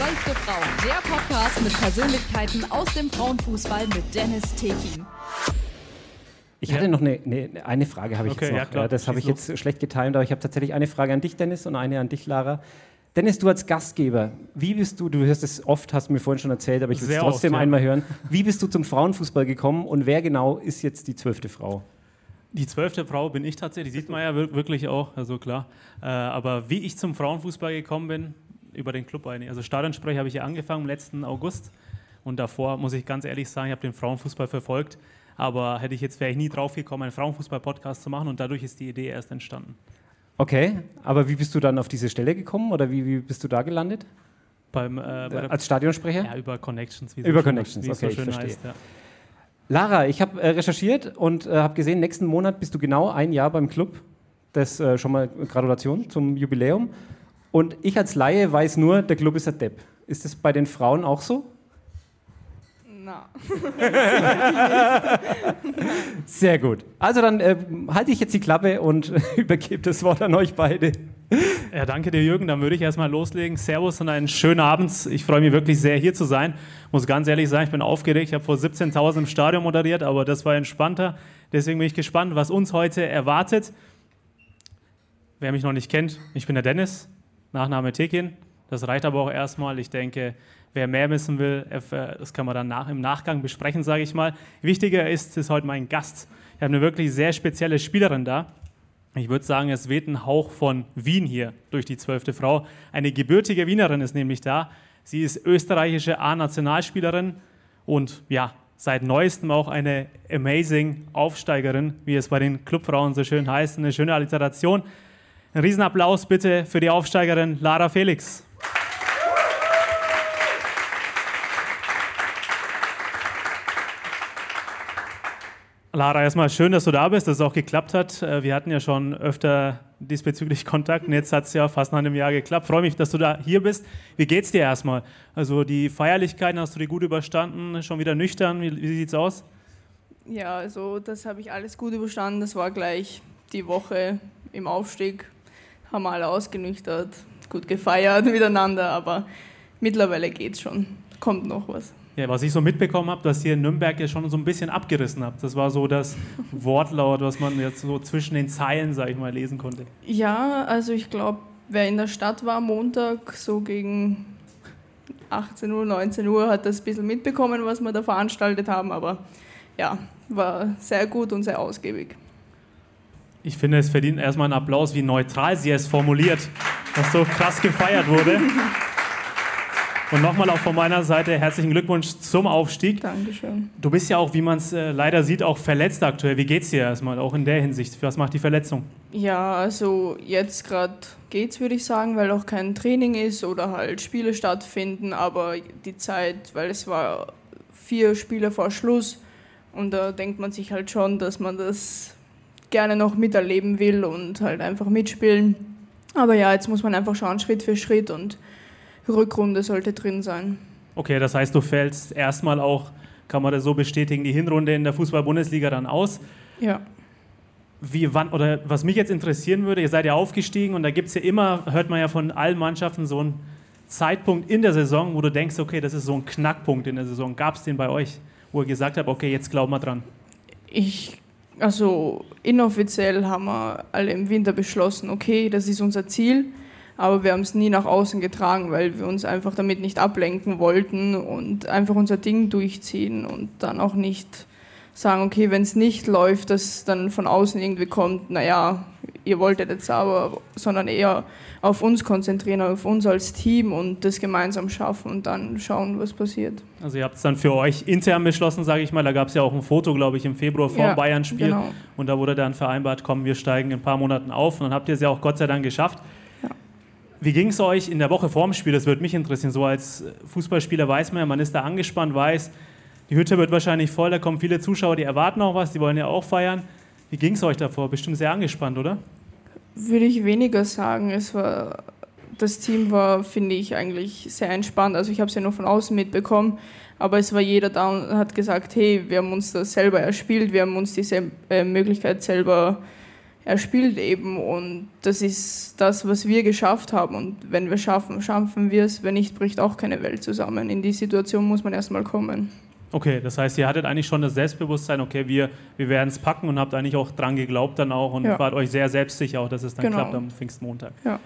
Zwölfte Frau, der Podcast mit Persönlichkeiten aus dem Frauenfußball mit Dennis Tekin. Ich hatte noch eine, eine, eine Frage, habe ich Okay, jetzt noch. ja, klar. das habe ich jetzt schlecht getimt, aber ich habe tatsächlich eine Frage an dich, Dennis, und eine an dich, Lara. Dennis, du als Gastgeber, wie bist du, du hörst es oft, hast du mir vorhin schon erzählt, aber ich will es trotzdem oft, ja. einmal hören. Wie bist du zum Frauenfußball gekommen und wer genau ist jetzt die zwölfte Frau? Die zwölfte Frau bin ich tatsächlich, sieht man ja wir- wirklich auch, also klar. Äh, aber wie ich zum Frauenfußball gekommen bin, über den Club eigentlich. Also Stadionsprecher habe ich ja angefangen im letzten August und davor muss ich ganz ehrlich sagen, ich habe den Frauenfußball verfolgt, aber hätte ich jetzt wäre ich nie drauf gekommen, einen Frauenfußball-Podcast zu machen und dadurch ist die Idee erst entstanden. Okay, aber wie bist du dann auf diese Stelle gekommen oder wie, wie bist du da gelandet? Beim, äh, der, Als Stadionsprecher? ja, über Connections. Wie Über schön- Connections, wie es okay, ich so schön verstehe. heißt. Ja. Lara, ich habe äh, recherchiert und äh, habe gesehen, nächsten Monat bist du genau ein Jahr beim Club. Das äh, schon mal Gratulation zum Jubiläum. Und ich als Laie weiß nur, der Club ist ein Depp. Ist das bei den Frauen auch so? Na, Sehr gut. Also dann äh, halte ich jetzt die Klappe und übergebe das Wort an euch beide. Ja, danke dir, Jürgen. Dann würde ich erstmal loslegen. Servus und einen schönen Abend. Ich freue mich wirklich sehr, hier zu sein. Muss ganz ehrlich sagen, ich bin aufgeregt. Ich habe vor 17.000 im Stadion moderiert, aber das war entspannter. Deswegen bin ich gespannt, was uns heute erwartet. Wer mich noch nicht kennt, ich bin der Dennis, Nachname Tekin. Das reicht aber auch erstmal. Ich denke, wer mehr wissen will, erf- das kann man dann nach, im Nachgang besprechen, sage ich mal. Wichtiger ist, ist heute mein Gast. Ich habe eine wirklich sehr spezielle Spielerin da. Ich würde sagen, es weht ein Hauch von Wien hier durch die zwölfte Frau. Eine gebürtige Wienerin ist nämlich da. Sie ist österreichische A-Nationalspielerin und ja, seit neuestem auch eine amazing Aufsteigerin, wie es bei den Clubfrauen so schön heißt. Eine schöne Alliteration. Ein Riesenapplaus bitte für die Aufsteigerin Lara Felix. Lara, erstmal schön, dass du da bist, dass es auch geklappt hat. Äh, Wir hatten ja schon öfter diesbezüglich Kontakt und jetzt hat es ja fast nach einem Jahr geklappt. Freue mich, dass du da hier bist. Wie geht's dir erstmal? Also die Feierlichkeiten hast du die gut überstanden? Schon wieder nüchtern? Wie, wie sieht's aus? ja, also das habe ich alles gut überstanden. Das war gleich die Woche im Aufstieg. Haben alle ausgenüchtert, gut gefeiert miteinander, aber mittlerweile geht's schon. Kommt noch was. Ja, was ich so mitbekommen habe, dass ihr in Nürnberg ja schon so ein bisschen abgerissen habt. Das war so das Wortlaut, was man jetzt so zwischen den Zeilen, sag ich mal, lesen konnte. Ja, also ich glaube, wer in der Stadt war Montag, so gegen 18 Uhr, 19 Uhr, hat das ein bisschen mitbekommen, was wir da veranstaltet haben, aber ja, war sehr gut und sehr ausgiebig. Ich finde, es verdient erstmal einen Applaus, wie neutral sie es formuliert, was so krass gefeiert wurde. Und nochmal auch von meiner Seite herzlichen Glückwunsch zum Aufstieg. Dankeschön. Du bist ja auch, wie man es äh, leider sieht, auch verletzt aktuell. Wie geht's dir erstmal, auch in der Hinsicht? Was macht die Verletzung? Ja, also jetzt gerade geht's, würde ich sagen, weil auch kein Training ist oder halt Spiele stattfinden, aber die Zeit, weil es war vier Spiele vor Schluss und da denkt man sich halt schon, dass man das gerne noch miterleben will und halt einfach mitspielen. Aber ja, jetzt muss man einfach schauen, Schritt für Schritt und Rückrunde sollte drin sein. Okay, das heißt, du fällst erstmal auch, kann man das so bestätigen, die Hinrunde in der Fußball-Bundesliga dann aus. Ja. Wie, wann, oder was mich jetzt interessieren würde, ihr seid ja aufgestiegen und da gibt es ja immer, hört man ja von allen Mannschaften so einen Zeitpunkt in der Saison, wo du denkst, okay, das ist so ein Knackpunkt in der Saison. Gab es den bei euch, wo ihr gesagt habt, okay, jetzt glauben wir dran? Ich, also inoffiziell haben wir alle im Winter beschlossen, okay, das ist unser Ziel, aber wir haben es nie nach außen getragen, weil wir uns einfach damit nicht ablenken wollten und einfach unser Ding durchziehen und dann auch nicht sagen, okay, wenn es nicht läuft, dass dann von außen irgendwie kommt, naja, ihr wolltet jetzt aber, sondern eher auf uns konzentrieren, auf uns als Team und das gemeinsam schaffen und dann schauen, was passiert. Also ihr habt es dann für euch intern beschlossen, sage ich mal. Da gab es ja auch ein Foto, glaube ich, im Februar vor Ja, dem Bayern-Spiel. genau. Und da wurde dann vereinbart, komm, wir steigen in ein paar Monaten auf. Und dann habt ihr es ja auch Gott sei Dank geschafft. Wie ging es euch in der Woche vorm Spiel? Das würde mich interessieren. So als Fußballspieler weiß man ja, man ist da angespannt, weiß, die Hütte wird wahrscheinlich voll, da kommen viele Zuschauer, die erwarten auch was, die wollen ja auch feiern. Wie ging es euch davor? Bestimmt sehr angespannt, oder? Würde ich weniger sagen. Es war, das Team war, finde ich, eigentlich sehr entspannt. Also ich habe es ja nur von außen mitbekommen, aber es war jeder da und hat gesagt, hey, wir haben uns das selber erspielt, wir haben uns diese äh, Möglichkeit selber er spielt eben und das ist das, was wir geschafft haben. Und wenn wir schaffen, schaffen wir es. Wenn nicht, bricht auch keine Welt zusammen. In die Situation muss man erstmal kommen. Okay, das heißt, ihr hattet eigentlich schon das Selbstbewusstsein, okay, wir, wir werden es packen und habt eigentlich auch dran geglaubt dann auch und ja. wart euch sehr selbstsicher, auch, dass es dann genau. klappt am Pfingstmontag. Ja.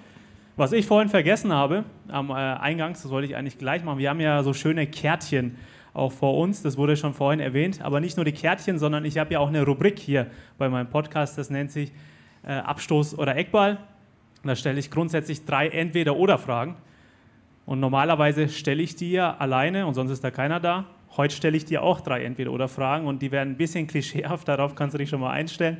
Was ich vorhin vergessen habe, am äh, Eingangs, das wollte ich eigentlich gleich machen, wir haben ja so schöne Kärtchen auch vor uns, das wurde schon vorhin erwähnt, aber nicht nur die Kärtchen, sondern ich habe ja auch eine Rubrik hier bei meinem Podcast, das nennt sich äh, Abstoß oder Eckball. Da stelle ich grundsätzlich drei Entweder-Oder-Fragen. Und normalerweise stelle ich die ja alleine und sonst ist da keiner da. Heute stelle ich dir auch drei Entweder-Oder-Fragen und die werden ein bisschen klischeehaft, darauf kannst du dich schon mal einstellen.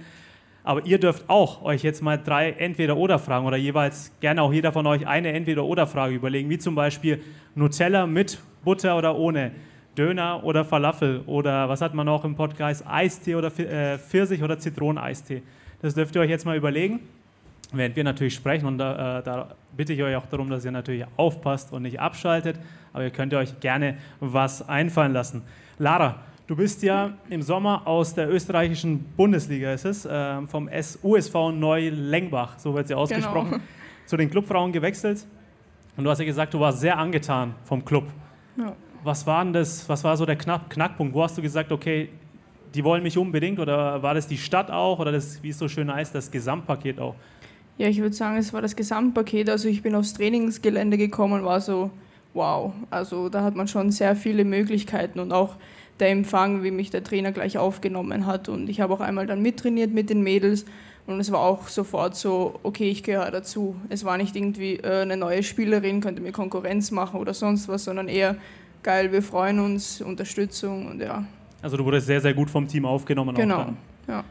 Aber ihr dürft auch euch jetzt mal drei Entweder-Oder-Fragen oder jeweils gerne auch jeder von euch eine Entweder-Oder-Frage überlegen, wie zum Beispiel Nutella mit Butter oder ohne, Döner oder Falafel oder was hat man noch im Podcast, Eistee oder äh, Pfirsich oder Zitroneneistee. Das dürft ihr euch jetzt mal überlegen, während wir natürlich sprechen und da, äh, da bitte ich euch auch darum, dass ihr natürlich aufpasst und nicht abschaltet, aber ihr könnt euch gerne was einfallen lassen. Lara, du bist ja im Sommer aus der österreichischen Bundesliga, ist es, äh, vom USV Neu-Lengbach, so wird sie ausgesprochen, genau. zu den Clubfrauen gewechselt. Und du hast ja gesagt, du warst sehr angetan vom Club. Ja was war denn das, was war so der Knack, Knackpunkt? Wo hast du gesagt, okay, die wollen mich unbedingt oder war das die Stadt auch oder das, wie es so schön heißt, das Gesamtpaket auch? Ja, ich würde sagen, es war das Gesamtpaket. Also ich bin aufs Trainingsgelände gekommen, war so, wow. Also da hat man schon sehr viele Möglichkeiten und auch der Empfang, wie mich der Trainer gleich aufgenommen hat. Und ich habe auch einmal dann mittrainiert mit den Mädels und es war auch sofort so, okay, ich gehöre dazu. Es war nicht irgendwie äh, eine neue Spielerin, könnte mir Konkurrenz machen oder sonst was, sondern eher geil, wir freuen uns, Unterstützung und ja. Also du wurdest sehr, sehr gut vom Team aufgenommen. Genau, ja.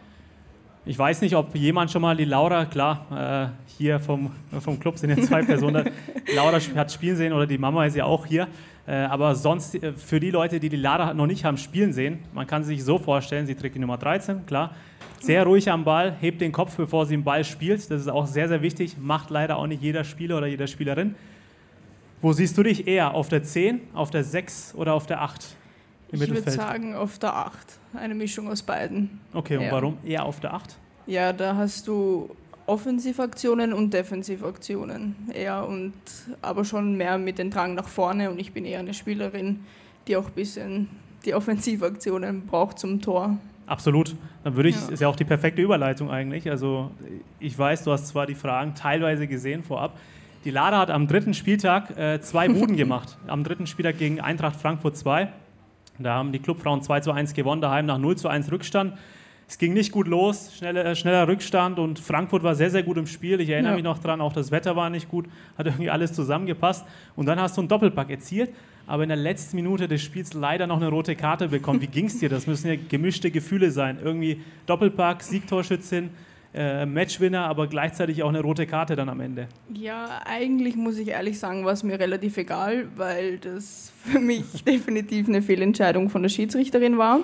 Ich weiß nicht, ob jemand schon mal die Laura, klar, äh, hier vom, vom Club sind ja zwei Personen, Laura hat spielen sehen oder die Mama ist ja auch hier. Äh, aber sonst, äh, für die Leute, die die Laura noch nicht haben spielen sehen, man kann sich so vorstellen, sie trägt die Nummer 13, klar. Sehr ruhig am Ball, hebt den Kopf, bevor sie den Ball spielt. Das ist auch sehr, sehr wichtig. Macht leider auch nicht jeder Spieler oder jede Spielerin. Wo siehst du dich eher? Auf der 10, auf der 6 oder auf der 8 im ich würde sagen auf der 8. Eine Mischung aus beiden. Okay, und ja. warum eher auf der 8? Ja, da hast du Offensivaktionen und Defensivaktionen. Eher und aber schon mehr mit dem Drang nach vorne und ich bin eher eine Spielerin, die auch ein bisschen die Offensivaktionen braucht zum Tor. Absolut. Dann würde ich, ja. ist ja auch die perfekte Überleitung eigentlich. Also ich weiß, du hast zwar die Fragen teilweise gesehen vorab, die Lada hat am dritten Spieltag äh, zwei Buden gemacht. Am dritten Spieltag gegen Eintracht Frankfurt 2. Da haben die Clubfrauen 2 zu 1 gewonnen, daheim nach 0 zu 1 Rückstand. Es ging nicht gut los, schneller, äh, schneller Rückstand und Frankfurt war sehr, sehr gut im Spiel. Ich erinnere ja. mich noch dran, auch das Wetter war nicht gut, hat irgendwie alles zusammengepasst. Und dann hast du einen Doppelpack erzielt, aber in der letzten Minute des Spiels leider noch eine rote Karte bekommen. Wie ging es dir? Das müssen ja gemischte Gefühle sein. Irgendwie Doppelpack, Siegtorschützin äh, Matchwinner, aber gleichzeitig auch eine rote Karte dann am Ende. Ja, eigentlich muss ich ehrlich sagen, war es mir relativ egal, weil das für mich definitiv eine Fehlentscheidung von der Schiedsrichterin war.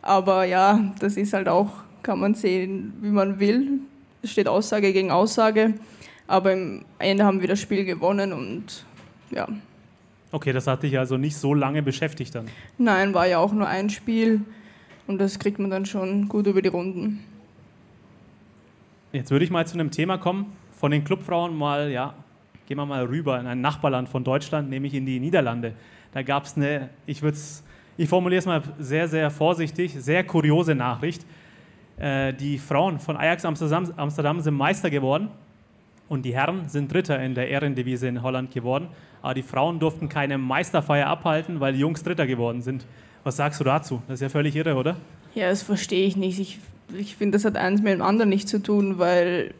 Aber ja, das ist halt auch, kann man sehen, wie man will. Es steht Aussage gegen Aussage. Aber im Ende haben wir das Spiel gewonnen und ja. Okay, das hat dich also nicht so lange beschäftigt dann? Nein, war ja auch nur ein Spiel und das kriegt man dann schon gut über die Runden. Jetzt würde ich mal zu einem Thema kommen, von den Clubfrauen mal, ja, gehen wir mal rüber in ein Nachbarland von Deutschland, nämlich in die Niederlande. Da gab es eine, ich würde ich formuliere es mal sehr, sehr vorsichtig, sehr kuriose Nachricht. Äh, die Frauen von Ajax Amsterdam, Amsterdam sind Meister geworden und die Herren sind Dritter in der Ehrendivise in Holland geworden. Aber die Frauen durften keine Meisterfeier abhalten, weil die Jungs Dritter geworden sind. Was sagst du dazu? Das ist ja völlig irre, oder? Ja, das verstehe ich nicht. Ich ich finde, das hat eins mit dem anderen nicht zu tun, weil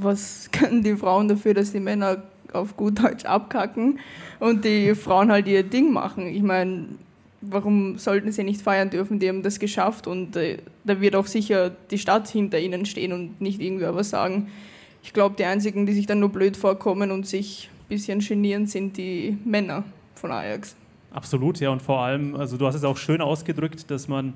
was können die Frauen dafür, dass die Männer auf gut Deutsch abkacken und die Frauen halt ihr Ding machen? Ich meine, warum sollten sie nicht feiern dürfen? Die haben das geschafft und äh, da wird auch sicher die Stadt hinter ihnen stehen und nicht irgendwer was sagen. Ich glaube, die einzigen, die sich dann nur blöd vorkommen und sich ein bisschen genieren, sind die Männer von Ajax. Absolut, ja, und vor allem, also du hast es auch schön ausgedrückt, dass man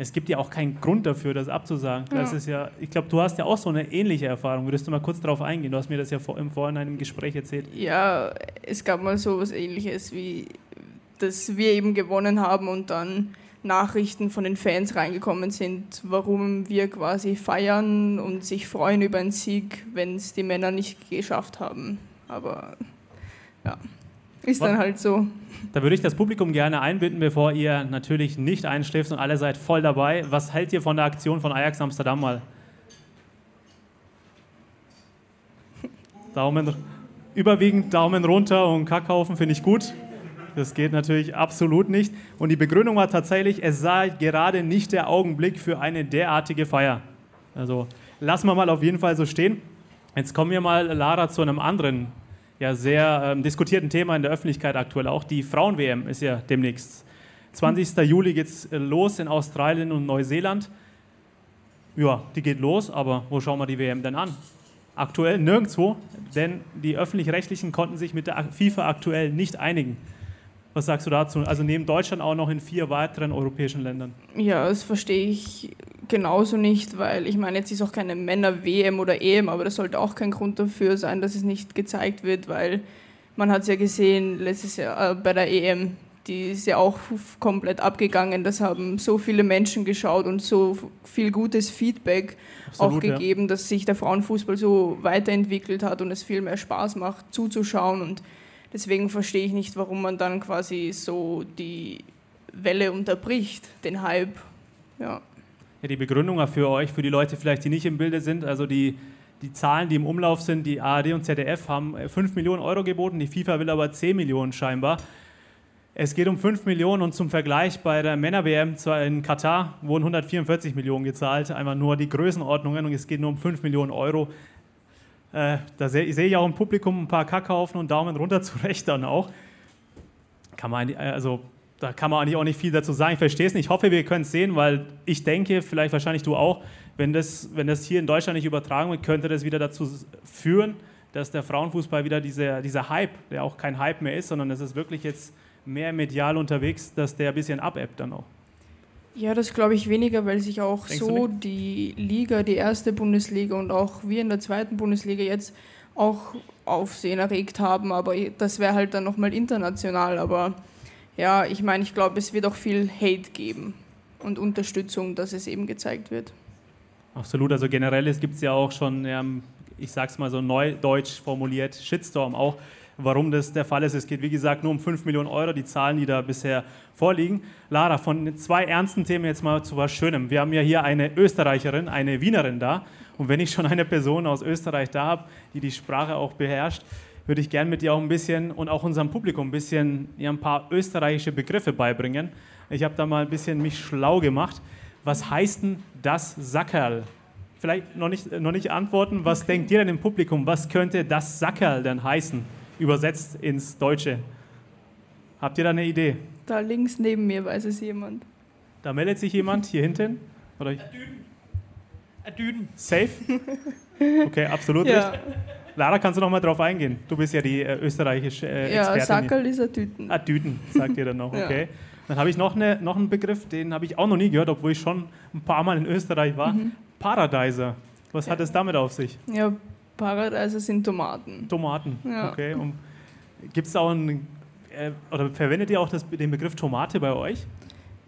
es gibt ja auch keinen Grund dafür, das abzusagen. Ja. Das ist ja, ich glaube, du hast ja auch so eine ähnliche Erfahrung. Würdest du mal kurz darauf eingehen? Du hast mir das ja vor, im Vorhinein im Gespräch erzählt. Ja, es gab mal so etwas ähnliches, wie dass wir eben gewonnen haben und dann Nachrichten von den Fans reingekommen sind, warum wir quasi feiern und sich freuen über einen Sieg, wenn es die Männer nicht geschafft haben. Aber ja, ist dann halt so. Da würde ich das Publikum gerne einbinden, bevor ihr natürlich nicht einschläft und alle seid voll dabei. Was hält ihr von der Aktion von Ajax Amsterdam mal? Daumen, überwiegend Daumen runter und Kackhaufen finde ich gut. Das geht natürlich absolut nicht. Und die Begründung war tatsächlich, es sei gerade nicht der Augenblick für eine derartige Feier. Also lassen wir mal auf jeden Fall so stehen. Jetzt kommen wir mal, Lara, zu einem anderen, ja sehr ähm, diskutierten Thema in der Öffentlichkeit aktuell auch. Die Frauen-WM ist ja demnächst. 20. Juli geht es äh, los in Australien und Neuseeland. Ja, die geht los, aber wo schauen wir die WM denn an? Aktuell nirgendwo, denn die Öffentlich-Rechtlichen konnten sich mit der FIFA aktuell nicht einigen. Was sagst du dazu? Also neben Deutschland auch noch in vier weiteren europäischen Ländern. Ja, das verstehe ich genauso nicht, weil ich meine, jetzt ist auch keine Männer-WM oder EM, aber das sollte auch kein Grund dafür sein, dass es nicht gezeigt wird, weil man hat es ja gesehen letztes Jahr äh, bei der EM, die ist ja auch komplett abgegangen. Das haben so viele Menschen geschaut und so viel gutes Feedback Absolut, auch gegeben, ja. dass sich der Frauenfußball so weiterentwickelt hat und es viel mehr Spaß macht zuzuschauen und Deswegen verstehe ich nicht, warum man dann quasi so die Welle unterbricht, den Hype. Ja. Ja, die Begründung für euch, für die Leute vielleicht, die nicht im Bilde sind, also die, die Zahlen, die im Umlauf sind, die ARD und ZDF haben 5 Millionen Euro geboten, die FIFA will aber 10 Millionen scheinbar. Es geht um 5 Millionen und zum Vergleich bei der Männer-WM in Katar wurden 144 Millionen gezahlt, einmal nur die Größenordnungen und es geht nur um 5 Millionen Euro. Äh, da sehe seh ich auch im Publikum ein paar Kackhaufen und Daumen runter zurecht dann auch. Kann man, also, da kann man eigentlich auch nicht viel dazu sagen. Ich verstehe es nicht. Ich hoffe, wir können es sehen, weil ich denke, vielleicht wahrscheinlich du auch, wenn das, wenn das hier in Deutschland nicht übertragen wird, könnte das wieder dazu führen, dass der Frauenfußball wieder dieser, dieser Hype, der auch kein Hype mehr ist, sondern es ist wirklich jetzt mehr medial unterwegs, dass der ein bisschen abebbt dann auch. Ja, das glaube ich weniger, weil sich auch Denkst so die Liga, die erste Bundesliga und auch wir in der zweiten Bundesliga jetzt auch Aufsehen erregt haben. Aber das wäre halt dann nochmal international. Aber ja, ich meine, ich glaube, es wird auch viel Hate geben und Unterstützung, dass es eben gezeigt wird. Absolut, also generell gibt es ja auch schon, ich sag's mal so neudeutsch formuliert, Shitstorm auch warum das der Fall ist. Es geht, wie gesagt, nur um 5 Millionen Euro, die Zahlen, die da bisher vorliegen. Lara, von zwei ernsten Themen jetzt mal zu was Schönem. Wir haben ja hier eine Österreicherin, eine Wienerin da. Und wenn ich schon eine Person aus Österreich da habe, die die Sprache auch beherrscht, würde ich gerne mit dir auch ein bisschen und auch unserem Publikum ein bisschen ja, ein paar österreichische Begriffe beibringen. Ich habe da mal ein bisschen mich schlau gemacht. Was heißt denn das Sackerl? Vielleicht noch nicht, noch nicht antworten. Was denkt ihr denn im Publikum? Was könnte das Sackerl denn heißen? Übersetzt ins Deutsche. Habt ihr da eine Idee? Da links neben mir weiß es jemand. Da meldet sich jemand hier hinten? Oder ich? Düden. Safe? Okay, absolut ja. richtig. Lara, kannst du noch mal drauf eingehen? Du bist ja die äh, österreichische äh, ja, Expertin. Ja, Sackerl ist ein Düden. Ah, Düden, sagt ihr dann noch, okay. ja. Dann habe ich noch, eine, noch einen Begriff, den habe ich auch noch nie gehört, obwohl ich schon ein paar Mal in Österreich war. Mhm. Paradiser. Was ja. hat es damit auf sich? Ja, Paradiese sind Tomaten. Tomaten, ja. okay. Gibt es auch einen, äh, oder verwendet ihr auch das, den Begriff Tomate bei euch?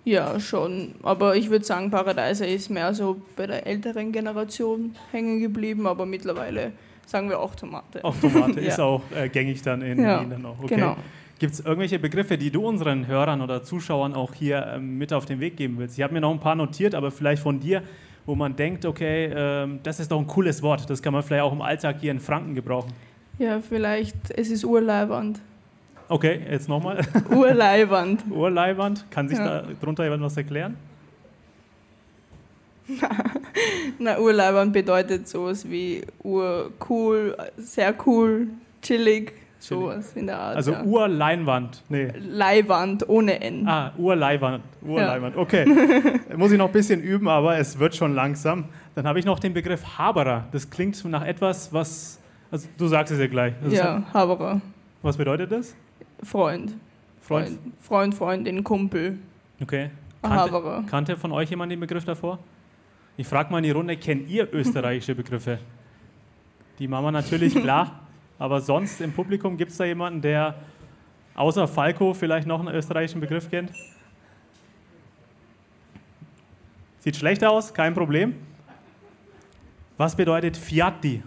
Ja, schon. Aber ich würde sagen, Paradiese ist mehr so bei der älteren Generation hängen geblieben, aber mittlerweile sagen wir auch Tomate. Auch Tomate ja. ist auch äh, gängig dann in ja, Wien auch. Okay. Genau. Gibt es irgendwelche Begriffe, die du unseren Hörern oder Zuschauern auch hier ähm, mit auf den Weg geben willst? Ich habe mir noch ein paar notiert, aber vielleicht von dir wo man denkt, okay, ähm, das ist doch ein cooles Wort, das kann man vielleicht auch im Alltag hier in Franken gebrauchen? Ja, vielleicht, es ist Urleiwand. Okay, jetzt nochmal. Urleiwand. Urleiwand, kann sich ja. darunter jemand was erklären? Na, Urleiwand bedeutet sowas wie urcool, sehr cool, chillig, Sowas in der Art. Also ja. Urleinwand. Nee. Leihwand ohne N. Ah, Urleiwand. Urleiwand. Ja. Okay. Muss ich noch ein bisschen üben, aber es wird schon langsam. Dann habe ich noch den Begriff Haberer. Das klingt nach etwas, was. Also du sagst es ja gleich. Also ja, Haberer. Was bedeutet das? Freund. Freund, Freund Freundin, Kumpel. Okay. Kannte, kannte von euch jemand den Begriff davor? Ich frage mal in die Runde, kennt ihr österreichische Begriffe? Die Mama natürlich, klar. Aber sonst im Publikum gibt es da jemanden, der außer Falco vielleicht noch einen österreichischen Begriff kennt? Sieht schlecht aus, kein Problem. Was bedeutet Fiatti?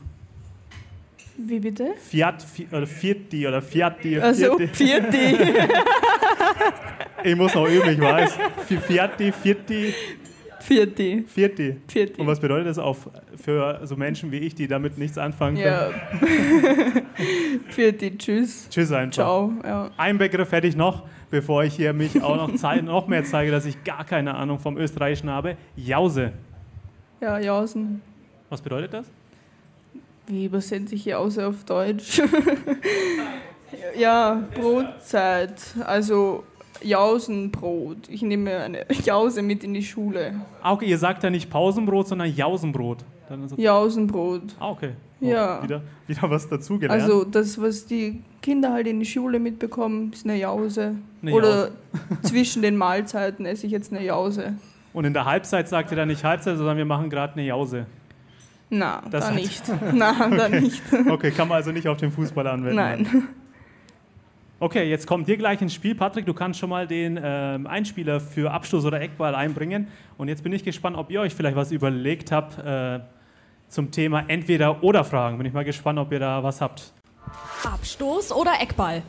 Wie bitte? Fiat, Fi oder Fiatti oder Fiatti. Also, Fiatti. Ich muss noch üben, ich weiß. Fi- Fiatti, Pfirti. Fiatti. Pfirti. Und was bedeutet das auf, für so Menschen wie ich, die damit nichts anfangen können? Ja. Pfirti, tschüss. Tschüss einfach. Ciao. Ja. Ein Begriff hätte ich noch, bevor ich hier mich auch noch, zei noch mehr zeige, dass ich gar keine Ahnung vom Österreichischen habe. Jause. ja, Jausen. Was bedeutet das? Wie übersetze ich Jause auf Deutsch? ja, Brotzeit. Also Jausenbrot. Ich nehme eine Jause mit in die Schule. Ah, okay, ihr sagt ja nicht Pausenbrot, sondern Jausenbrot. Dann Jausenbrot. ah, okay. Oh, Ja. Wieder, wieder was dazugelernt. Also das, was die Kinder halt in die Schule mitbekommen, ist eine Jause. Eine Oder zwischen den Mahlzeiten esse ich jetzt eine Jause. Und in der Halbzeit sagt ihr dann nicht Halbzeit, sondern wir machen gerade eine Jause. Na, Das da nicht. Na, da nicht. Okay, kann man also nicht auf den Fußball anwenden. Nein. Okay, jetzt kommt dir gleich ins Spiel. Patrick, du kannst schon mal den ähm, Einspieler für Abstoß oder Eckball einbringen. Und jetzt bin ich gespannt, ob ihr euch vielleicht was überlegt habt äh, zum Thema Entweder-Oder-Fragen. Bin ich mal gespannt, ob ihr da was habt. Abstoß oder Eckball?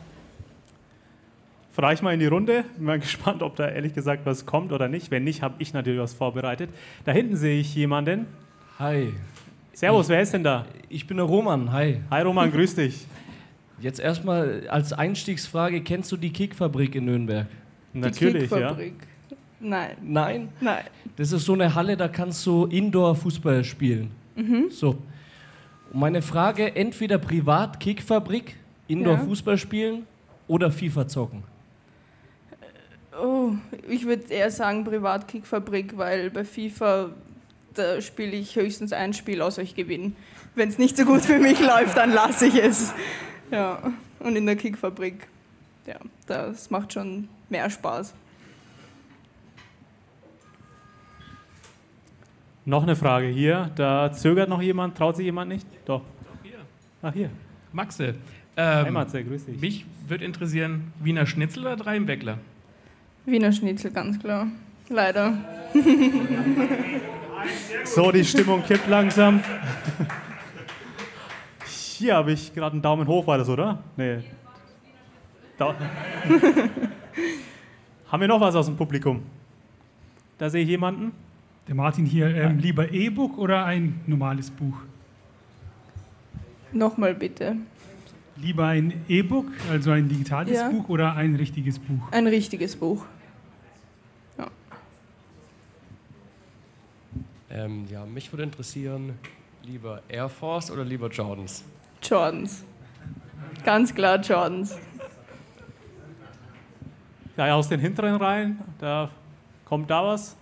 Frage ich mal in die Runde. Bin mal gespannt, ob da ehrlich gesagt was kommt oder nicht. Wenn nicht, habe ich natürlich was vorbereitet. Da hinten sehe ich jemanden. Hi, Servus, wer ist denn da? ich bin der Roman. Hi. Hi Roman, grüß dich. Jetzt erstmal als Einstiegsfrage: Kennst du die Kickfabrik in Nürnberg? Natürlich, die ja. Kickfabrik. Nein, Nein. nein. Das ist so eine Halle, da kannst du Indoor-Fußball spielen. So. Und meine Frage: Entweder privat Kickfabrik, Indoor-Fußball spielen oder FIFA zocken. Oh, ich würde eher sagen Privatkickfabrik, weil bei FIFA da spiele ich höchstens ein Spiel aus euch gewinnen. Wenn es nicht so gut für mich läuft, dann lasse ich es. Ja, und in der Kickfabrik, ja, das macht schon mehr Spaß. Noch eine Frage hier. Da zögert noch jemand. Traut sich jemand nicht? Doch. Ach, hier. Maxe, Hi ähm, Matze, grüß dich. mich würde interessieren, Wiener Schnitzel oder drei im Weckler? Wiener Schnitzel, ganz klar. Leider. So, die Stimmung kippt langsam. Hier habe ich gerade einen Daumen hoch, war das, oder? Nee. Da. Haben wir noch was aus dem Publikum? Da sehe ich jemanden. Der Martin hier, ähm, lieber E-Book oder ein normales Buch? Nochmal bitte. Lieber ein E-Book, also ein digitales Ja. Buch oder ein richtiges Buch? Ein richtiges Buch. Ähm, ja, mich würde interessieren, lieber Air Force oder lieber Jordans? Jordans. Ganz klar Jordans. Ja, aus den hinteren Reihen. Da kommt da was.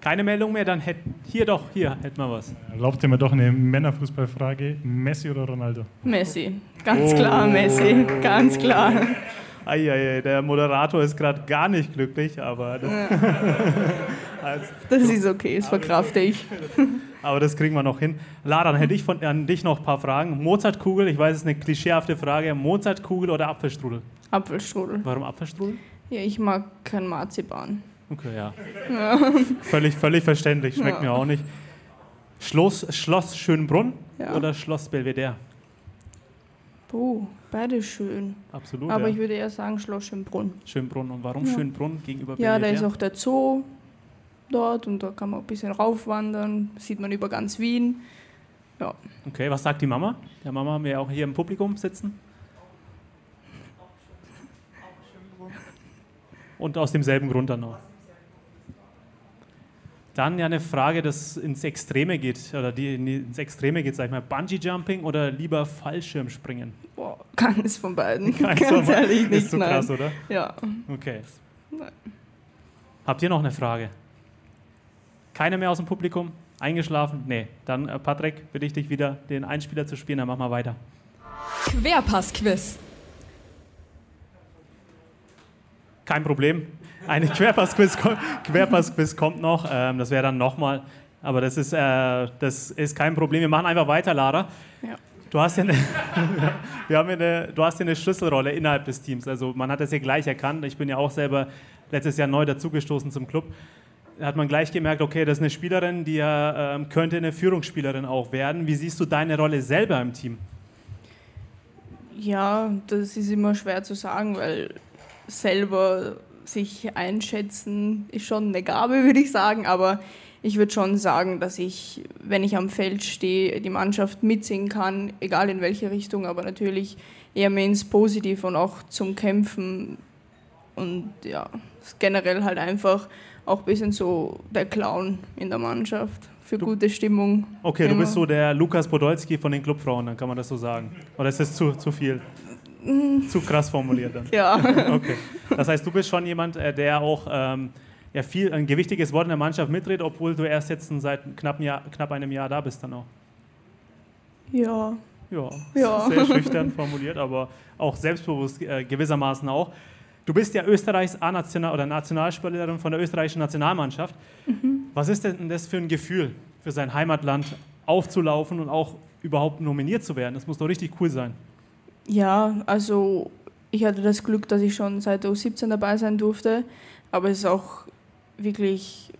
Keine Meldung mehr, dann hätten hier doch, hier hätten wir was. Erlaubt ihr mir doch eine Männerfußballfrage. Messi oder Ronaldo? Messi. Ganz Oh. klar Messi. Ganz klar. Eieiei, der Moderator ist gerade gar nicht glücklich, aber das, also, Das ist okay, das verkrafte ich. aber das kriegen wir noch hin. Lara, dann hätte ich von, an dich noch ein paar Fragen. Mozartkugel, ich weiß, es ist eine klischeehafte Frage. Mozartkugel oder Apfelstrudel? Apfelstrudel. Warum Apfelstrudel? Ja, ich mag kein Marzipan. Okay, ja. Völlig, völlig verständlich, schmeckt Ja. mir auch nicht. Schloss, Schloss Schönbrunn Ja. oder Schloss Belvedere? Puh, beide schön. Absolut. Aber ja. ich würde eher sagen Schloss Schönbrunn. Schönbrunn. Und warum Ja. Schönbrunn gegenüber Ja, da Belvedere? ist auch der Zoo dort und da kann man ein bisschen raufwandern. Sieht man über ganz Wien. Ja, Okay, was sagt die Mama? Der Mama haben wir auch hier im Publikum sitzen. Und aus demselben Grund dann noch. Dann ja eine Frage, das ins Extreme geht, oder die ins Extreme geht, sag ich mal, Bungee Jumping oder lieber Fallschirmspringen? boah, keines von beiden. Keins ganz von beiden. ehrlich nicht. Ist so nein. krass, oder? Ja. Okay. Nein. Habt ihr noch eine Frage? Keine mehr aus dem Publikum? Eingeschlafen? Nee. Dann, äh, Patrick, bitte ich dich wieder, den Einspieler zu spielen, dann machen wir weiter. Querpass-Quiz. Kein Problem. Eine Querpass-Quiz Querpass-Quiz kommt noch. Ähm, das wäre dann nochmal. Aber das ist, äh, das ist kein Problem. Wir machen einfach weiter, Lara. Ja. Du hast, ja eine, wir haben ja eine, du hast ja eine Schlüsselrolle innerhalb des Teams. Also man hat das ja gleich erkannt. Ich bin ja auch selber letztes Jahr neu dazugestoßen zum Club. Hat man gleich gemerkt, okay, das ist eine Spielerin, die ja, ähm, könnte eine Führungsspielerin auch werden. Wie siehst du deine Rolle selber im Team? Ja, das ist immer schwer zu sagen, weil selber sich einschätzen ist schon eine Gabe, würde ich sagen. Aber ich würde schon sagen, dass ich, wenn ich am Feld stehe, die Mannschaft mitsingen kann, egal in welche Richtung, aber natürlich eher mehr ins Positive und auch zum Kämpfen. Und ja, generell halt einfach auch ein bisschen so der Clown in der Mannschaft für Du- gute Stimmung. Okay, du Immer. bist so der Lukas Podolski von den Clubfrauen, dann kann man das so sagen. Oder ist das zu, zu viel? Zu krass formuliert dann. Ja. Okay. Das heißt, du bist schon jemand, äh, der auch ähm, ja, viel, ein gewichtiges Wort in der Mannschaft mitredet, obwohl du erst jetzt seit knapp, Jahr, knapp einem Jahr da bist dann auch. Ja. Ja, Ja. sehr schüchtern formuliert, aber auch selbstbewusst äh, gewissermaßen auch. Du bist ja Österreichs A-National oder Nationalspielerin von der österreichischen Nationalmannschaft. Was ist denn das für ein Gefühl, für sein Heimatland aufzulaufen und auch überhaupt nominiert zu werden? Das muss doch richtig cool sein. Ja, also ich hatte das Glück, dass ich schon seit der U17 dabei sein durfte, aber es ist auch wirklich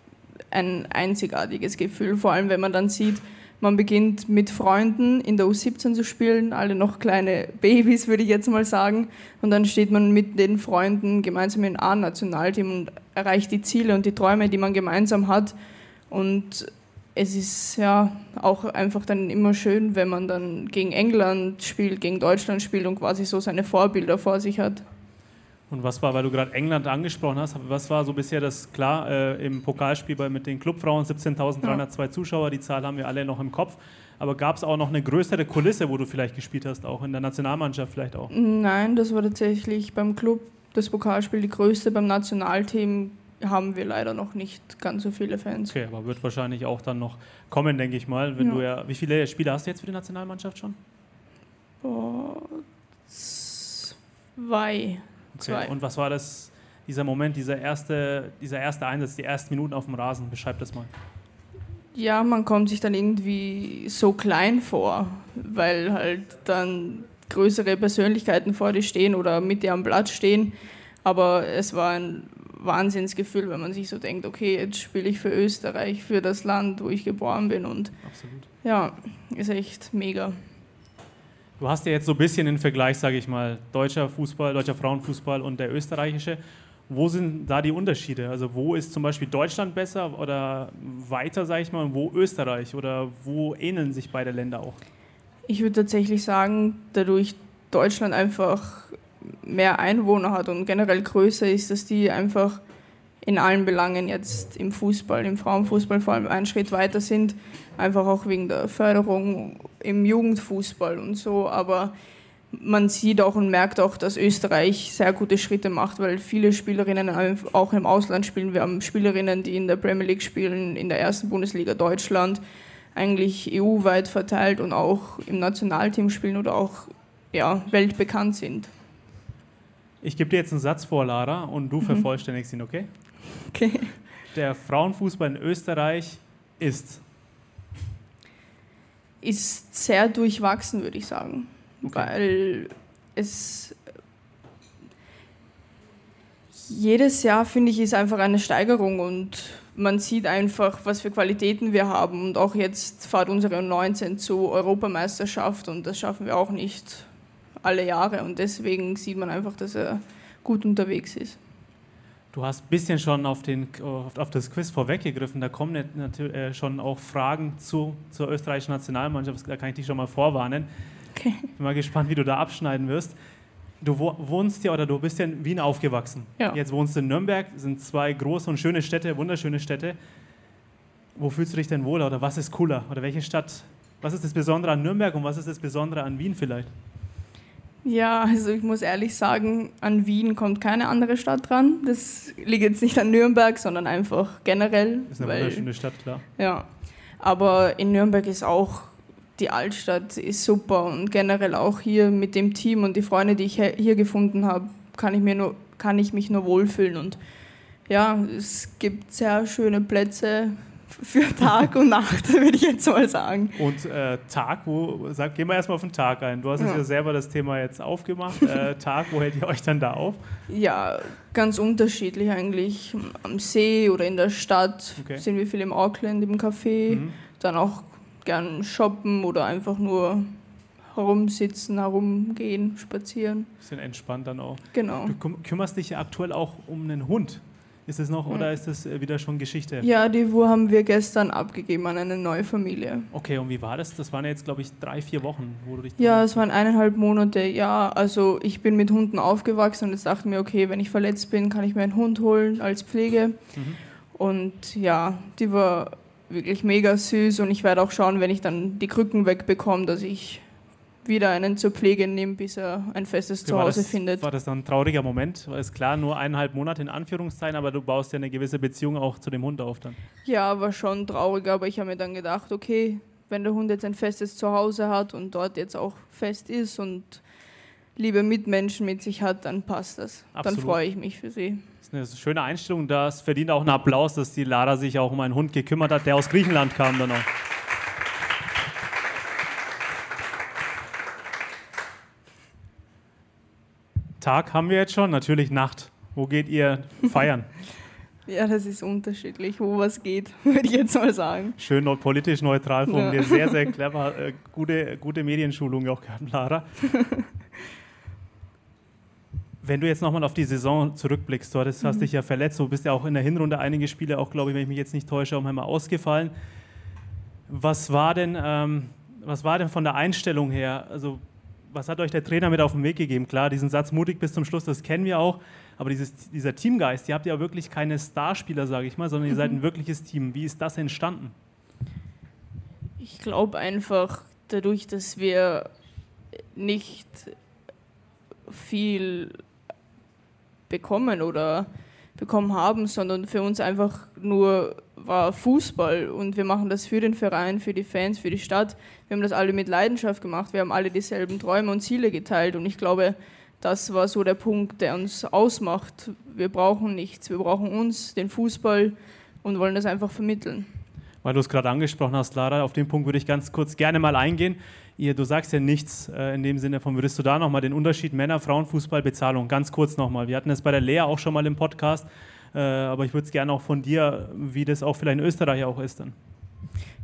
ein einzigartiges Gefühl, vor allem wenn man dann sieht, man beginnt mit Freunden in der U17 zu spielen, alle noch kleine Babys, würde ich jetzt mal sagen, und dann steht man mit den Freunden gemeinsam im A-Nationalteam und erreicht die Ziele und die Träume, die man gemeinsam hat und es ist ja auch einfach dann immer schön, wenn man dann gegen England spielt, gegen Deutschland spielt und quasi so seine Vorbilder vor sich hat. Und was war, weil du gerade England angesprochen hast, was war so bisher das, klar, äh, im Pokalspiel bei, mit den Clubfrauen 17.302 Zuschauer, die Zahl haben wir alle noch im Kopf. Aber gab es auch noch eine größere Kulisse, wo du vielleicht gespielt hast, auch in der Nationalmannschaft vielleicht auch? Nein, das war tatsächlich beim Club das Pokalspiel die größte. Beim Nationalteam haben wir leider noch nicht ganz so viele Fans. Okay, aber wird wahrscheinlich auch dann noch kommen, denke ich mal. Wenn Ja. du ja, wie viele Spiele hast du jetzt für die Nationalmannschaft schon? Boah, zwei. Zwei. Und was war das, dieser Moment, dieser erste, dieser erste Einsatz, die ersten Minuten auf dem Rasen? Beschreib das mal. Ja, man kommt sich dann irgendwie so klein vor, weil halt dann größere Persönlichkeiten vor dir stehen oder mit dir am Platz stehen. Aber es war ein Wahnsinnsgefühl, wenn man sich so denkt, okay, jetzt spiele ich für Österreich, für das Land, wo ich geboren bin. Und Absolut. ja, ist echt mega. Du hast ja jetzt so ein bisschen den Vergleich, sage ich mal, deutscher Fußball, deutscher Frauenfußball und der österreichische. Wo sind da die Unterschiede? Also wo ist zum Beispiel Deutschland besser oder weiter, sage ich mal, und wo Österreich? Oder wo ähneln sich beide Länder auch? Ich würde tatsächlich sagen, dadurch Deutschland einfach mehr Einwohner hat und generell größer ist, dass die einfach in allen Belangen jetzt im Fußball, im Frauenfußball vor allem einen Schritt weiter sind, einfach auch wegen der Förderung im Jugendfußball und so. Aber man sieht auch und merkt auch, dass Österreich sehr gute Schritte macht, weil viele Spielerinnen auch im Ausland spielen. Wir haben Spielerinnen, die in der Premier League spielen, in der ersten Bundesliga Deutschland, eigentlich EU-weit verteilt und auch im Nationalteam spielen oder auch ja, weltbekannt sind. Ich gebe dir jetzt einen Satz vor, Lara, und du vervollständigst ihn, okay? Okay. Der Frauenfußball in Österreich ist. Ist sehr durchwachsen, würde ich sagen. Okay. Weil es jedes Jahr, finde ich, ist einfach eine Steigerung und man sieht einfach, was für Qualitäten wir haben. Und auch jetzt fahrt unsere 19 zur Europameisterschaft und das schaffen wir auch nicht alle Jahre. Und deswegen sieht man einfach, dass er gut unterwegs ist. Du hast ein bisschen schon auf, den, auf, das Quiz vorweggegriffen. Da kommen natürlich äh, schon auch Fragen zu, zur österreichischen Nationalmannschaft. Da kann ich dich schon mal vorwarnen. Okay. Bin mal gespannt, wie du da abschneiden wirst. Du wo- wohnst ja oder du bist ja in Wien aufgewachsen. Ja. Jetzt wohnst du in Nürnberg, sind zwei große und schöne Städte, wunderschöne Städte. Wo fühlst du dich denn wohler oder was ist cooler? Oder welche Stadt? Was ist das Besondere an Nürnberg und was ist das Besondere an Wien vielleicht? Ja, also ich muss ehrlich sagen, an Wien kommt keine andere Stadt dran. Das liegt jetzt nicht an Nürnberg, sondern einfach generell. Das ist eine weil- wunderschöne Stadt, klar. Ja, aber in Nürnberg ist auch die Altstadt ist super und generell auch hier mit dem Team und die Freunde, die ich hier gefunden habe, kann ich mir nur kann ich mich nur wohlfühlen und ja, es gibt sehr schöne Plätze, für Tag und Nacht, würde ich jetzt mal sagen. Und äh, Tag, wo, sag, gehen wir erstmal auf den Tag ein. Du hast ja. ja selber das Thema jetzt aufgemacht. Äh, Tag, wo hält ihr euch dann da auf? Ja, ganz unterschiedlich eigentlich. Am See oder in der Stadt okay. sind wir viel im Auckland, im Café. Mhm. Dann auch gern shoppen oder einfach nur herumsitzen, herumgehen, spazieren. Bisschen entspannt dann auch. Genau. Du kümmerst dich ja aktuell auch um einen Hund. Ist es noch oder ist das äh, wieder schon Geschichte? Ja, die Wu haben wir gestern abgegeben an eine neue Familie. Okay, und wie war das? Das waren jetzt, glaube ich, drei, vier Wochen, wo du dich. Ja, es waren eineinhalb Monate. Ja, also ich bin mit Hunden aufgewachsen und jetzt dachte mir, okay, wenn ich verletzt bin, kann ich mir einen Hund holen als Pflege. Mhm. Und ja, die war wirklich mega süß und ich werde auch schauen, wenn ich dann die Krücken wegbekomme, dass ich wieder einen zur Pflege nehmen, bis er ein festes Zuhause das, findet. War das dann ein trauriger Moment? Weil es klar, nur eineinhalb Monate in Anführungszeichen, aber du baust ja eine gewisse Beziehung auch zu dem Hund auf dann. Ja, war schon traurig, aber ich habe mir dann gedacht, okay, wenn der Hund jetzt ein festes Zuhause hat und dort jetzt auch fest ist und liebe Mitmenschen mit sich hat, dann passt das. Absolut. Dann freue ich mich für sie. Das ist eine schöne Einstellung. Das verdient auch einen Applaus, dass die Lara sich auch um einen Hund gekümmert hat, der aus Griechenland kam dann auch. Tag haben wir jetzt schon, natürlich Nacht. Wo geht ihr feiern? ja, das ist unterschiedlich, wo was geht, würde ich jetzt mal sagen. Schön politisch neutral formuliert, ja. sehr, sehr clever. Äh, gute, gute Medienschulung auch gehabt, Lara. Wenn du jetzt nochmal auf die Saison zurückblickst, du hast, hast mhm. dich ja verletzt, du bist ja auch in der Hinrunde einige Spiele, auch glaube ich, wenn ich mich jetzt nicht täusche, auch einmal ausgefallen. Was war denn, ähm, was war denn von der Einstellung her? Also was hat euch der Trainer mit auf den Weg gegeben? Klar, diesen Satz mutig bis zum Schluss, das kennen wir auch. Aber dieses, dieser Teamgeist, ihr habt ja wirklich keine Starspieler, sage ich mal, sondern ihr seid ein mhm. wirkliches Team. Wie ist das entstanden? Ich glaube einfach dadurch, dass wir nicht viel bekommen oder bekommen haben, sondern für uns einfach nur war Fußball und wir machen das für den Verein, für die Fans, für die Stadt. Wir haben das alle mit Leidenschaft gemacht, wir haben alle dieselben Träume und Ziele geteilt und ich glaube, das war so der Punkt, der uns ausmacht. Wir brauchen nichts, wir brauchen uns, den Fußball und wollen das einfach vermitteln. Weil du es gerade angesprochen hast, Lara, auf den Punkt würde ich ganz kurz gerne mal eingehen. Ihr, du sagst ja nichts äh, in dem Sinne von, würdest du da nochmal den Unterschied Männer, Frauen, Fußball, Bezahlung, ganz kurz nochmal. Wir hatten es bei der Lea auch schon mal im Podcast. Äh, aber ich würde es gerne auch von dir, wie das auch vielleicht in Österreich auch ist dann.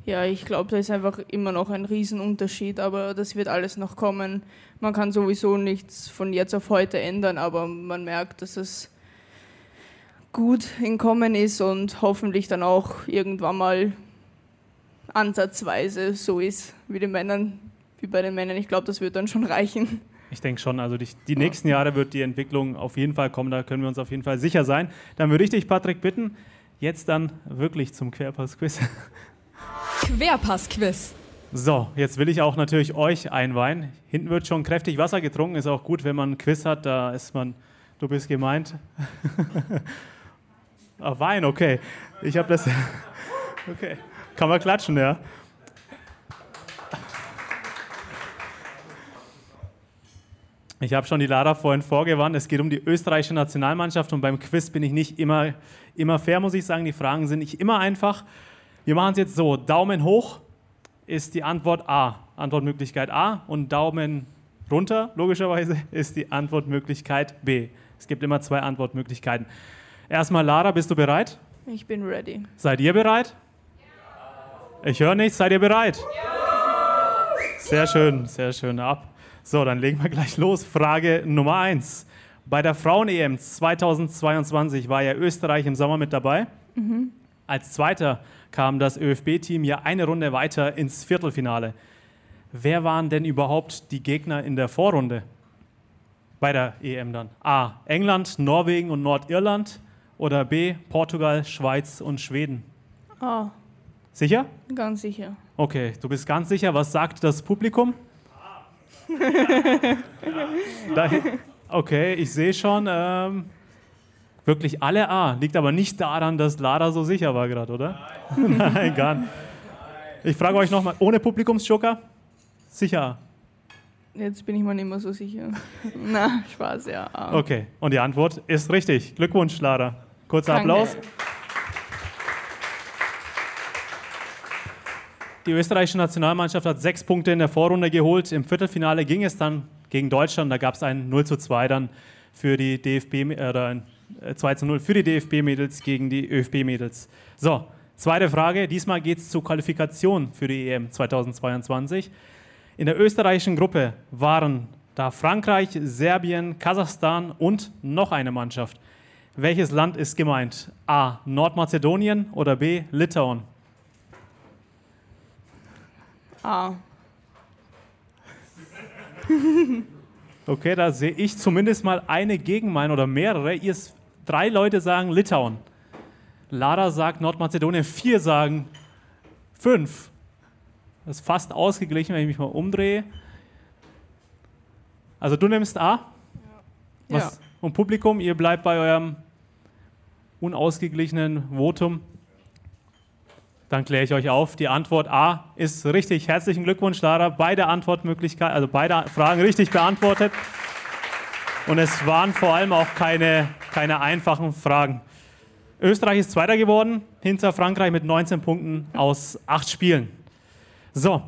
Ja, ich glaube, da ist einfach immer noch ein Riesenunterschied, aber das wird alles noch kommen. Man kann sowieso nichts von jetzt auf heute ändern, aber man merkt, dass es gut in Kommen ist und hoffentlich dann auch irgendwann mal ansatzweise so ist wie, den Männern, wie bei den Männern. Ich glaube, das wird dann schon reichen. Ich denke schon, also die, die, nächsten Jahre wird die Entwicklung auf jeden Fall kommen, da können wir uns auf jeden Fall sicher sein. Dann würde ich dich, Patrick, bitten, jetzt dann wirklich zum Querpass-Quiz. Querpass-Quiz. So, jetzt will ich auch natürlich euch einweihen. Hinten wird schon kräftig Wasser getrunken, ist auch gut, wenn man einen Quiz hat, da ist man, du bist gemeint. ah, Wein, okay. Ich habe das, okay. Kann man klatschen, ja. Ich habe schon die Lara vorhin vorgewarnt. Es geht um die österreichische Nationalmannschaft und beim Quiz bin ich nicht immer, immer fair, muss ich sagen. Die Fragen sind nicht immer einfach. Wir machen es jetzt so: Daumen hoch ist die Antwort A, Antwortmöglichkeit A, und Daumen runter, logischerweise, ist die Antwortmöglichkeit B. Es gibt immer zwei Antwortmöglichkeiten. Erstmal, Lara, bist du bereit? Ich bin ready. Seid ihr bereit? Ja. Ich höre nichts. Seid ihr bereit? Ja. Sehr schön, sehr schön. Ab. So, dann legen wir gleich los. Frage Nummer 1. Bei der Frauen-EM 2022 war ja Österreich im Sommer mit dabei. Mhm. Als Zweiter kam das ÖFB-Team ja eine Runde weiter ins Viertelfinale. Wer waren denn überhaupt die Gegner in der Vorrunde? Bei der EM dann. A. England, Norwegen und Nordirland oder B. Portugal, Schweiz und Schweden? A. Sicher? Ganz sicher. Okay, du bist ganz sicher. Was sagt das Publikum? okay, ich sehe schon. Ähm, wirklich alle A. Liegt aber nicht daran, dass Lara so sicher war gerade, oder? Nein. Nein, gar nicht. Ich frage euch nochmal, ohne Publikumsjoker? Sicher Jetzt bin ich mir nicht mehr so sicher. Na, Spaß, ja. A. Okay, und die Antwort ist richtig. Glückwunsch, Lara. Kurzer Danke. Applaus. Die österreichische Nationalmannschaft hat sechs Punkte in der Vorrunde geholt. Im Viertelfinale ging es dann gegen Deutschland. Da gab es ein 0 zu 2 dann für die DFB, äh, oder ein 2 zu 0 für die DFB-Mädels gegen die ÖFB-Mädels. So, zweite Frage. Diesmal geht es zur Qualifikation für die EM 2022. In der österreichischen Gruppe waren da Frankreich, Serbien, Kasachstan und noch eine Mannschaft. Welches Land ist gemeint? A. Nordmazedonien oder B. Litauen? A. Okay, da sehe ich zumindest mal eine Gegenmeinung oder mehrere. Ihr drei Leute sagen Litauen. Lara sagt Nordmazedonien, vier sagen fünf. Das ist fast ausgeglichen, wenn ich mich mal umdrehe. Also du nimmst A? Ja. Was? Und Publikum, ihr bleibt bei eurem unausgeglichenen Votum. Dann kläre ich euch auf. Die Antwort A ist richtig. Herzlichen Glückwunsch, Lara. Beide Antwortmöglichkeiten, also beide Fragen richtig beantwortet. Und es waren vor allem auch keine, keine einfachen Fragen. Österreich ist Zweiter geworden, hinter Frankreich mit 19 Punkten aus acht Spielen. So,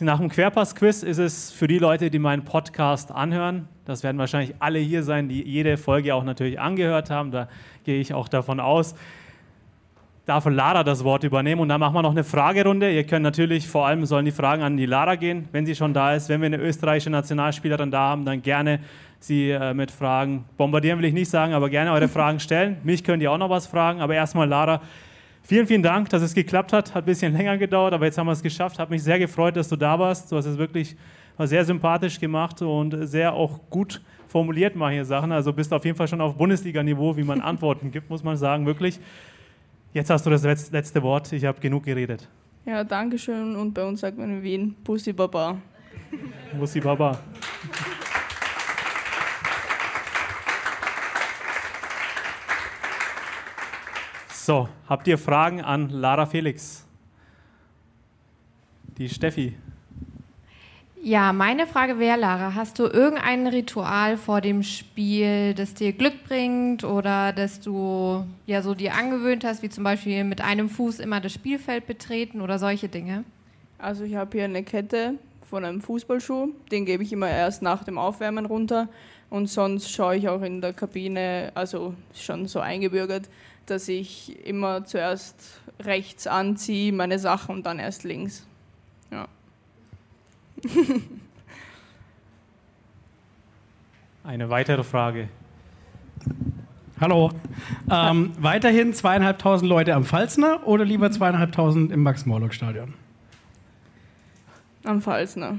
nach dem Querpass-Quiz ist es für die Leute, die meinen Podcast anhören, das werden wahrscheinlich alle hier sein, die jede Folge auch natürlich angehört haben, da gehe ich auch davon aus, darf Lara das Wort übernehmen und dann machen wir noch eine Fragerunde. Ihr könnt natürlich, vor allem sollen die Fragen an die Lara gehen, wenn sie schon da ist. Wenn wir eine österreichische Nationalspielerin da haben, dann gerne sie äh, mit Fragen bombardieren, will ich nicht sagen, aber gerne eure Fragen stellen. Mich könnt ihr auch noch was fragen, aber erstmal Lara. Vielen, vielen Dank, dass es geklappt hat. Hat ein bisschen länger gedauert, aber jetzt haben wir es geschafft. Hat mich sehr gefreut, dass du da warst. Du hast es wirklich sehr sympathisch gemacht und sehr auch gut formuliert mal hier Sachen. Also bist auf jeden Fall schon auf Bundesliga-Niveau, wie man Antworten gibt, muss man sagen, wirklich. Jetzt hast du das letzte Wort. Ich habe genug geredet. Ja, danke schön. Und bei uns sagt man in Wien Bussi Baba. Bussi Baba. So, habt ihr Fragen an Lara Felix? Die Steffi. Ja, meine Frage wäre, Lara, hast du irgendein Ritual vor dem Spiel, das dir Glück bringt oder das du ja so dir angewöhnt hast, wie zum Beispiel mit einem Fuß immer das Spielfeld betreten oder solche Dinge? Also ich habe hier eine Kette von einem Fußballschuh, den gebe ich immer erst nach dem Aufwärmen runter und sonst schaue ich auch in der Kabine, also schon so eingebürgert, dass ich immer zuerst rechts anziehe, meine Sachen und dann erst links. Ja. Eine weitere Frage. Hallo. Ähm, weiterhin zweieinhalbtausend Leute am Pfalzner oder lieber zweieinhalbtausend im Max-Morlock-Stadion? Am Pfalzner.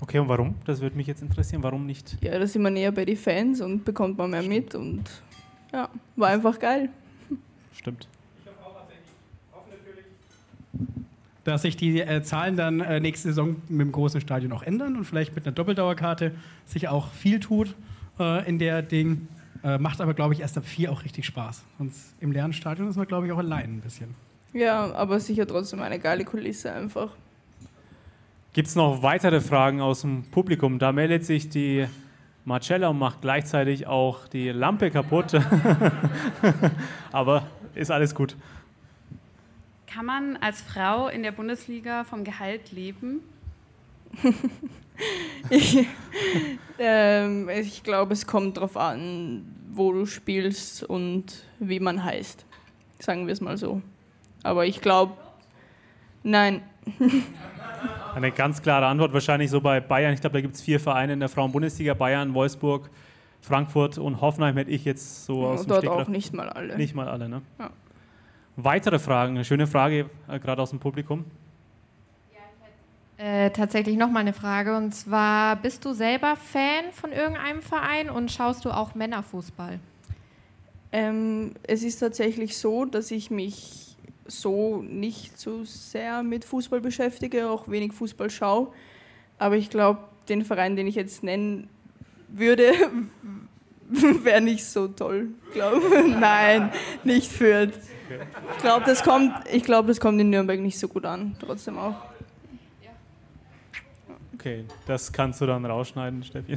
Okay, und warum? Das würde mich jetzt interessieren. Warum nicht? Ja, da sind wir näher bei den Fans und bekommt man mehr mit und ja, war einfach geil. Stimmt. Dass sich die äh, Zahlen dann äh, nächste Saison mit dem großen Stadion auch ändern und vielleicht mit einer Doppeldauerkarte sich auch viel tut äh, in der Ding. Äh, macht aber, glaube ich, erst ab vier auch richtig Spaß. Sonst im leeren Stadion ist man, glaube ich, auch allein ein bisschen. Ja, aber sicher trotzdem eine geile Kulisse einfach. Gibt es noch weitere Fragen aus dem Publikum? Da meldet sich die Marcella und macht gleichzeitig auch die Lampe kaputt. Aber ist alles gut. Kann man als Frau in der Bundesliga vom Gehalt leben? ich, ähm, ich glaube, es kommt darauf an, wo du spielst und wie man heißt. Sagen wir es mal so. Aber ich glaube, nein. Eine ganz klare Antwort wahrscheinlich so bei Bayern. Ich glaube, da gibt es vier Vereine in der Frauen-Bundesliga: Bayern, Wolfsburg, Frankfurt und Hoffenheim. Hätte ich jetzt so ja, aus dem Dort Stegreif- auch nicht mal alle. Nicht mal alle, ne? Ja. Weitere Fragen? Eine schöne Frage, äh, gerade aus dem Publikum. Äh, tatsächlich nochmal eine Frage und zwar, bist du selber Fan von irgendeinem Verein und schaust du auch Männerfußball? Ähm, es ist tatsächlich so, dass ich mich so nicht so sehr mit Fußball beschäftige, auch wenig Fußball schaue. Aber ich glaube, den Verein, den ich jetzt nennen würde, wäre nicht so toll. Glaub. Nein, nicht Fürth. Okay. Ich glaube, das, kommt, glaub, das kommt in Nürnberg nicht so gut an, trotzdem auch. Okay, das kannst du dann rausschneiden, Steffi.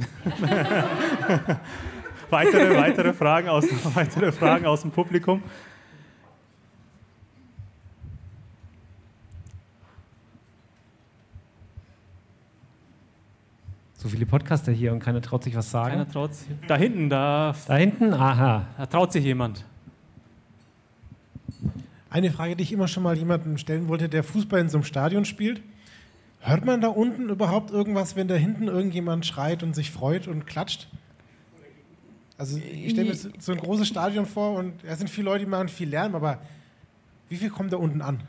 weitere, weitere, Fragen aus, weitere Fragen aus dem Publikum? So viele Podcaster hier und keiner traut sich was sagen. Keiner traut sich. Da hinten, da. Da hinten, aha. Da traut sich jemand. Eine Frage, die ich immer schon mal jemandem stellen wollte, der Fußball in so einem Stadion spielt. Hört man da unten überhaupt irgendwas, wenn da hinten irgendjemand schreit und sich freut und klatscht? Also ich stelle mir so ein großes Stadion vor und es sind viele Leute, die machen viel Lärm, aber wie viel kommt da unten an?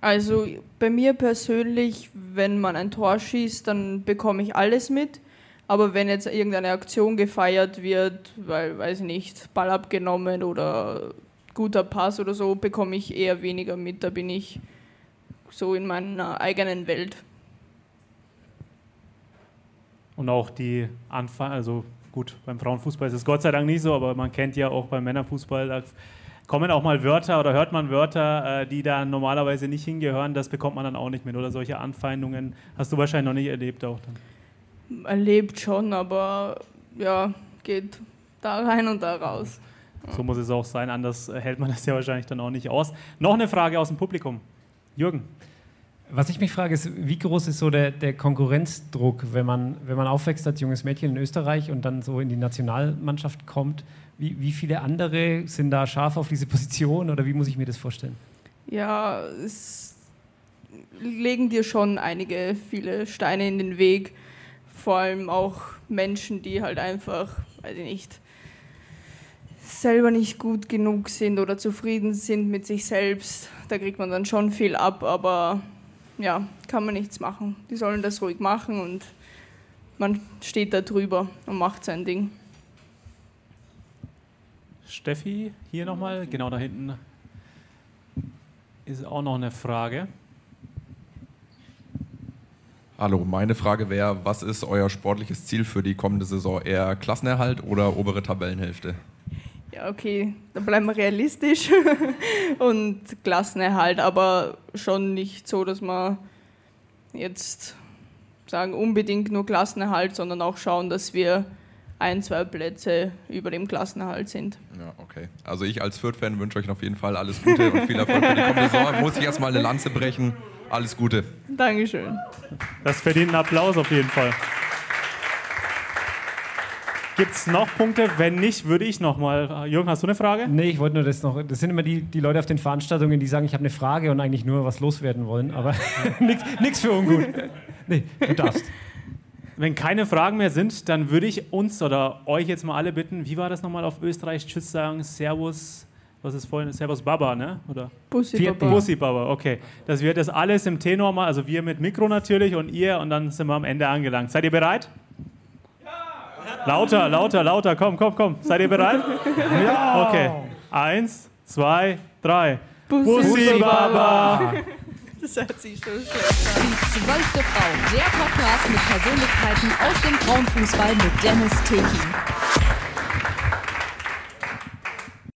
Also bei mir persönlich, wenn man ein Tor schießt, dann bekomme ich alles mit. Aber wenn jetzt irgendeine Aktion gefeiert wird, weil, weiß ich nicht, Ball abgenommen oder guter Pass oder so, bekomme ich eher weniger mit. Da bin ich so in meiner eigenen Welt. Und auch die Anfang, also gut, beim Frauenfußball ist es Gott sei Dank nicht so, aber man kennt ja auch beim Männerfußball, da kommen auch mal Wörter oder hört man Wörter, äh, die da normalerweise nicht hingehören, das bekommt man dann auch nicht mit. Oder solche Anfeindungen hast du wahrscheinlich noch nicht erlebt auch dann. Erlebt schon, aber ja, geht da rein und da raus. So muss es auch sein, anders hält man das ja wahrscheinlich dann auch nicht aus. Noch eine Frage aus dem Publikum. Jürgen. Was ich mich frage, ist, wie groß ist so der, der, Konkurrenzdruck, wenn man, wenn man aufwächst als junges Mädchen in Österreich und dann so in die Nationalmannschaft kommt? Wie, wie viele andere sind da scharf auf diese Position oder wie muss ich mir das vorstellen? Ja, es legen dir schon einige, viele Steine in den Weg. Vor allem auch Menschen, die halt einfach, weiß ich nicht, selber nicht gut genug sind oder zufrieden sind mit sich selbst. Da kriegt man dann schon viel ab, aber ja, kann man nichts machen. Die sollen das ruhig machen und man steht da drüber und macht sein Ding. Steffi, hier nochmal, genau da hinten ist auch noch eine Frage. Hallo, meine Frage wäre, was ist euer sportliches Ziel für die kommende Saison? Eher Klassenerhalt oder obere Tabellenhälfte? Ja, okay, dann bleiben wir realistisch und Klassenerhalt, aber schon nicht so, dass wir jetzt sagen, unbedingt nur Klassenerhalt, sondern auch schauen, dass wir ein, zwei Plätze über dem Klassenerhalt sind. Ja, okay. Also ich als Fürth-Fan wünsche euch auf jeden Fall alles Gute und viel Erfolg für die kommende Saison. Muss ich erstmal eine Lanze brechen. Alles Gute. Dankeschön. Das verdient einen Applaus auf jeden Fall. Gibt es noch Punkte? Wenn nicht, würde ich noch mal. Jürgen, hast du eine Frage? Nee, ich wollte nur das noch. Das sind immer die, die Leute auf den Veranstaltungen, die sagen, ich habe eine Frage und eigentlich nur was loswerden wollen. Aber nichts für ungut. Nee, du darfst. Wenn keine Fragen mehr sind, dann würde ich uns oder euch jetzt mal alle bitten, wie war das nochmal auf Österreich? Tschüss sagen, Servus, was ist vorhin? Servus Baba, ne? Oder? Bussi Baba. Bussi Baba, okay. Dass wir das alles im Tenor mal, also wir mit Mikro natürlich und ihr und dann sind wir am Ende angelangt. Seid ihr bereit? Lauter, lauter, lauter, komm, komm, komm. Seid ihr bereit? Ja. Okay. Eins, zwei, drei. Bussi, Bussi Baba. Das hört sich schon schlecht an. Die zwölfte Frau, der Podcast mit Persönlichkeiten aus dem Frauenfußball mit Dennis Tekin.